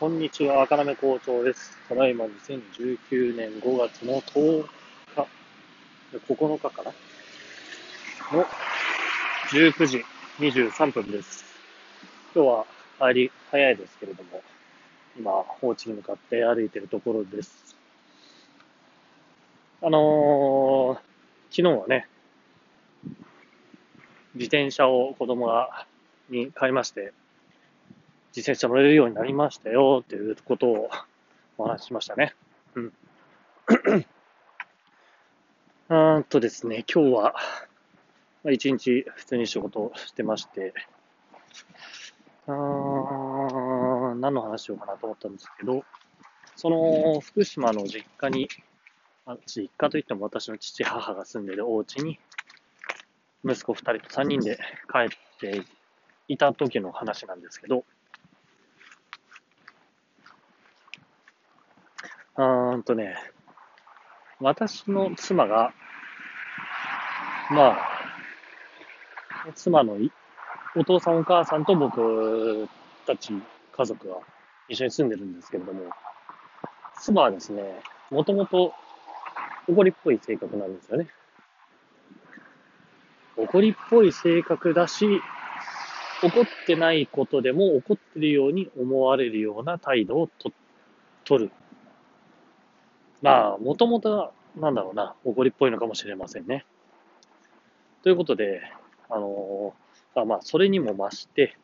こんにちは、赤なめ校長です。ただいま2019年5月の10日、9日かな？の19時23分です。今日は帰り早いですけれども、今、放置に向かって歩いているところです。あのー、昨日はね、自転車を子供がに買いまして、自転車乗れるようになりましたよっていうことをお話ししましたね。うん。うんとですね、今日は、まあ、一日普通に仕事をしてまして、うーん、何の話しようかなと思ったんですけど、その福島の実家に、あ実家といっても私の父母が住んでいるお家に、息子2人と3人で帰っていた時の話なんですけど、うーんとね、私の妻が、まあ、妻のいお父さんお母さんと僕たち家族が一緒に住んでるんですけれども、妻はですね、もともと怒りっぽい性格なんですよね。怒りっぽい性格だし、怒ってないことでも怒ってるように思われるような態度をと取る。まあ、もともと、なんだろうな、怒りっぽいのかもしれませんね。ということで、あのーまあ、それにも増して、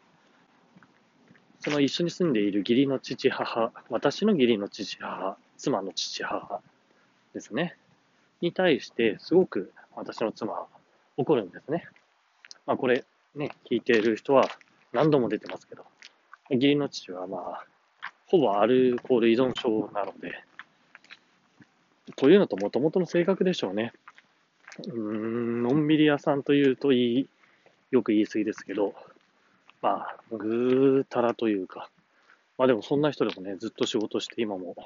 その一緒に住んでいる義理の父母、私の義理の父母、妻の父母ですね、に対して、すごく私の妻は怒るんですね。まあ、これ、ね、聞いている人は何度も出てますけど、義理の父はまあ、ほぼアルコール依存症なので、というのともともとの性格でしょうね。うーん、のんびり屋さんというといい、よく言い過ぎですけど、まあ、ぐーたらというか、まあでもそんな人でもね、ずっと仕事して今も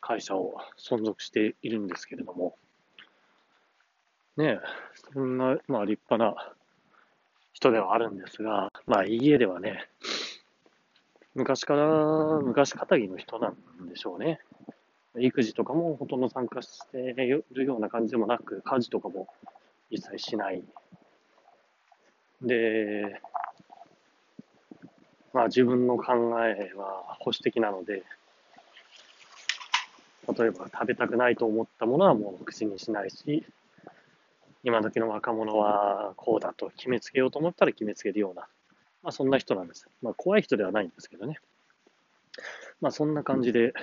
会社を存続しているんですけれども、ねえ、そんな、まあ立派な人ではあるんですが、まあ家ではね、昔から、昔かたぎの人なんでしょうね。育児とかもほとんど参加しているような感じでもなく、家事とかも一切しない。で、まあ自分の考えは保守的なので、例えば食べたくないと思ったものはもう口にしないし、今時の若者はこうだと決めつけようと思ったら決めつけるような、まあそんな人なんです。まあ怖い人ではないんですけどね。まあそんな感じで、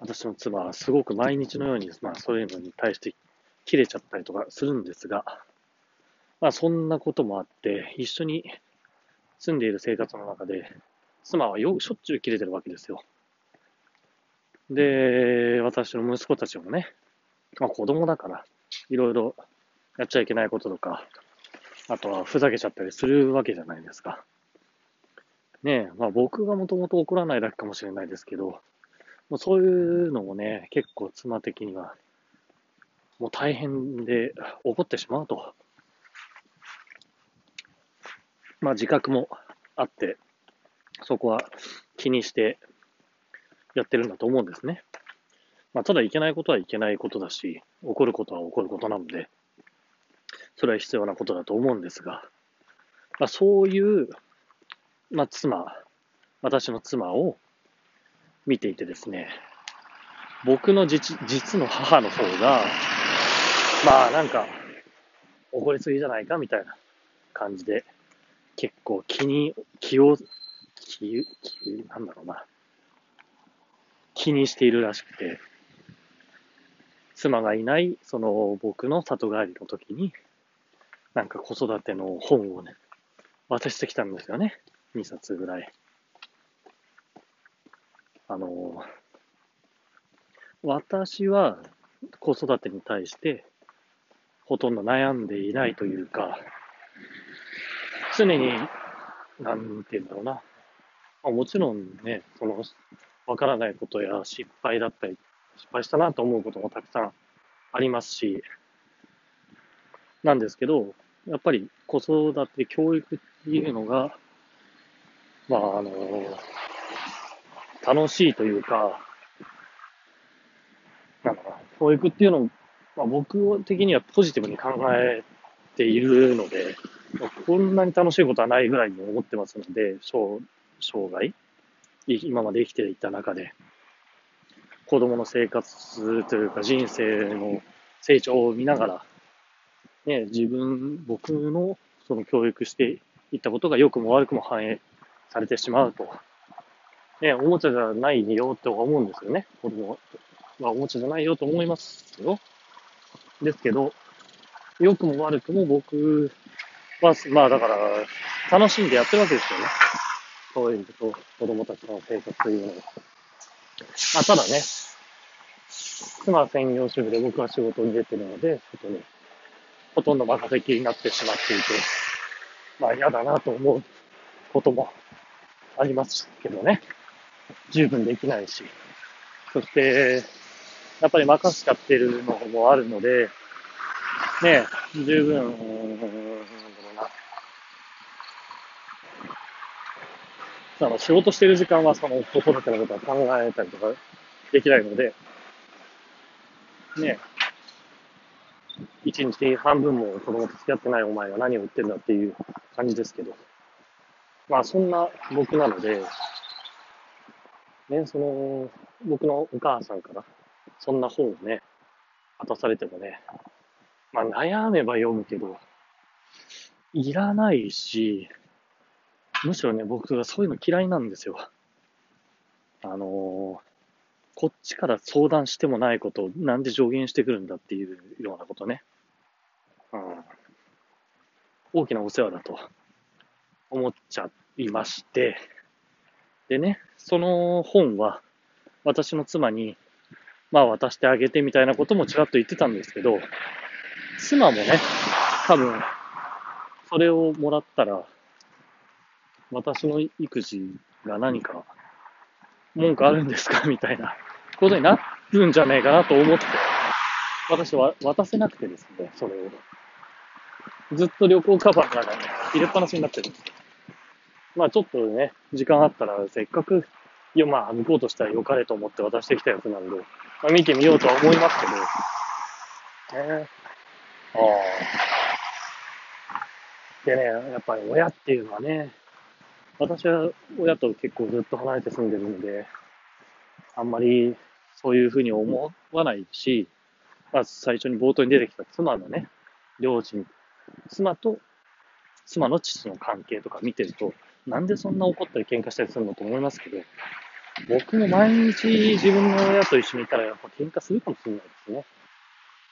私の妻はすごく毎日のように、まあそういうのに対して切れちゃったりとかするんですが、まあそんなこともあって、一緒に住んでいる生活の中で、妻はよしょっちゅう切れてるわけですよ。で、私の息子たちもね、まあ子供だから、いろいろやっちゃいけないこととか、あとはふざけちゃったりするわけじゃないですか。ねえ、まあ僕がもともと怒らないだけかもしれないですけど、もうそういうのもね、結構妻的には、もう大変で怒ってしまうと。まあ自覚もあって、そこは気にしてやってるんだと思うんですね。まあただいけないことはいけないことだし、怒ることは怒ることなので、それは必要なことだと思うんですが、まあそういう、まあ妻、私の妻を見ていてですね、僕の実の母の方が、まあなんか、怒りすぎじゃないかみたいな感じで、結構気に、気を、気、気、なんだろうな、気にしているらしくて、妻がいない、その僕の里帰りの時に、なんか子育ての本をね、渡してきたんですよね。2冊ぐらい。あの、私は子育てに対してほとんど悩んでいないというか、常に、なんていうんだろうな。あ、もちろんね、その、わからないことや失敗だったり、失敗したなと思うこともたくさんありますし、なんですけど、やっぱり子育て教育っていうのが、まあ、あの、楽しいというか、なんだろうな、教育っていうのを、まあ、僕的にはポジティブに考えているので、こんなに楽しいことはないぐらいに思ってますので、生生涯、今まで生きていた中で、子供の生活というか人生の成長を見ながら、ね、自分、僕のその教育していったことが良くも悪くも反映されてしまうと。ね、おもちゃじゃないよって思うんですよね。子供はおもちゃじゃないよと思いますよ。ですけど、良くも悪くも僕は、まあだから、楽しんでやってるわけですよね。そういうと、子供たちの生活というのを。まあただね、妻は専業主婦で僕は仕事に出てるので、外にほとんど任せきりになってしまっていて、まあ嫌だなと思うこともありますけどね。十分できないし。そして、やっぱり任せちゃってるのもあるので、ね、十分、なんだろうな。あの仕事してる時間はその子育てのことは考えたりとかできないので、ね、一日半分も子供と付き合ってないお前は何を言ってるんだっていう感じですけど、まあそんな僕なので、ね、その、僕のお母さんから、そんな本をね、渡されてもね、まあ悩めば読むけど、いらないし、むしろね、僕はそういうの嫌いなんですよ。あの、こっちから相談してもないことをなんで助言してくるんだっていうようなことね。うん。大きなお世話だと思っちゃいまして、でね、その本は私の妻に、まあ渡してあげてみたいなこともちらっと言ってたんですけど、妻もね、多分、それをもらったら、私の育児が何か文句あるんですか？みたいなことになるんじゃねえかなと思って、私は渡せなくてですね、それを。ずっと旅行カバンが、ね、入れっぱなしになってるんですよ。まあちょっとね、時間あったらせっかく、いやまあ向こうとしたら良かれと思って渡してきたやつなんで、まあ見てみようとは思いますけど、ねえ、ああ。でね、やっぱり親っていうのはね、私は親と結構ずっと離れて住んでるんで、あんまりそういうふうに思わないし、まあ最初に冒頭に出てきた妻のね、両親、妻と妻の父の関係とか見てると、なんでそんな怒ったり喧嘩したりするのと思いますけど、僕も毎日自分の親と一緒にいたらやっぱ喧嘩するかもしれないですね。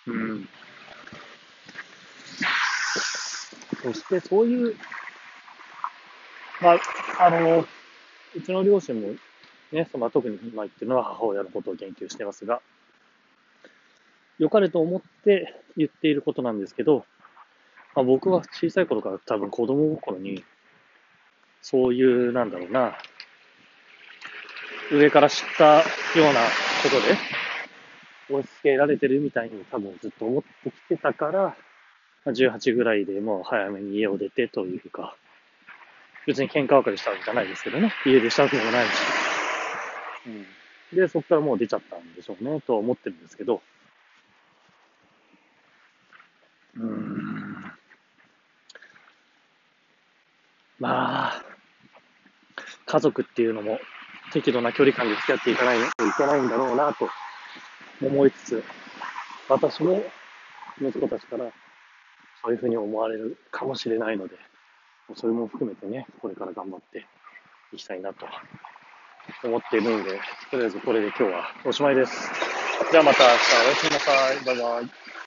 うん。そしてそういう、まあ、あの、うちの両親もね、その特に今言ってるのは母親のことを言及してますが、良かれと思って言っていることなんですけど、まあ、僕は小さい頃から多分子供心にそういう、なんだろうな、上から知ったようなことで、押し付けられてるみたいに多分ずっと思ってきてたから、18ぐらいでもう早めに家を出てというか、別に喧嘩別れしたわけじゃないですけどね、家出したわけでもないし。うん。で、そこからもう出ちゃったんでしょうね、とは思ってるんですけど、うん。まあ、家族っていうのも適度な距離感で付き合っていかないといけないんだろうなと思いつつ、私も息子たちからそういうふうに思われるかもしれないので、それも含めてね、これから頑張っていきたいなと思っているので、とりあえずこれで今日はおしまいです。じゃあまた明日おやすみなさい。バイバイ。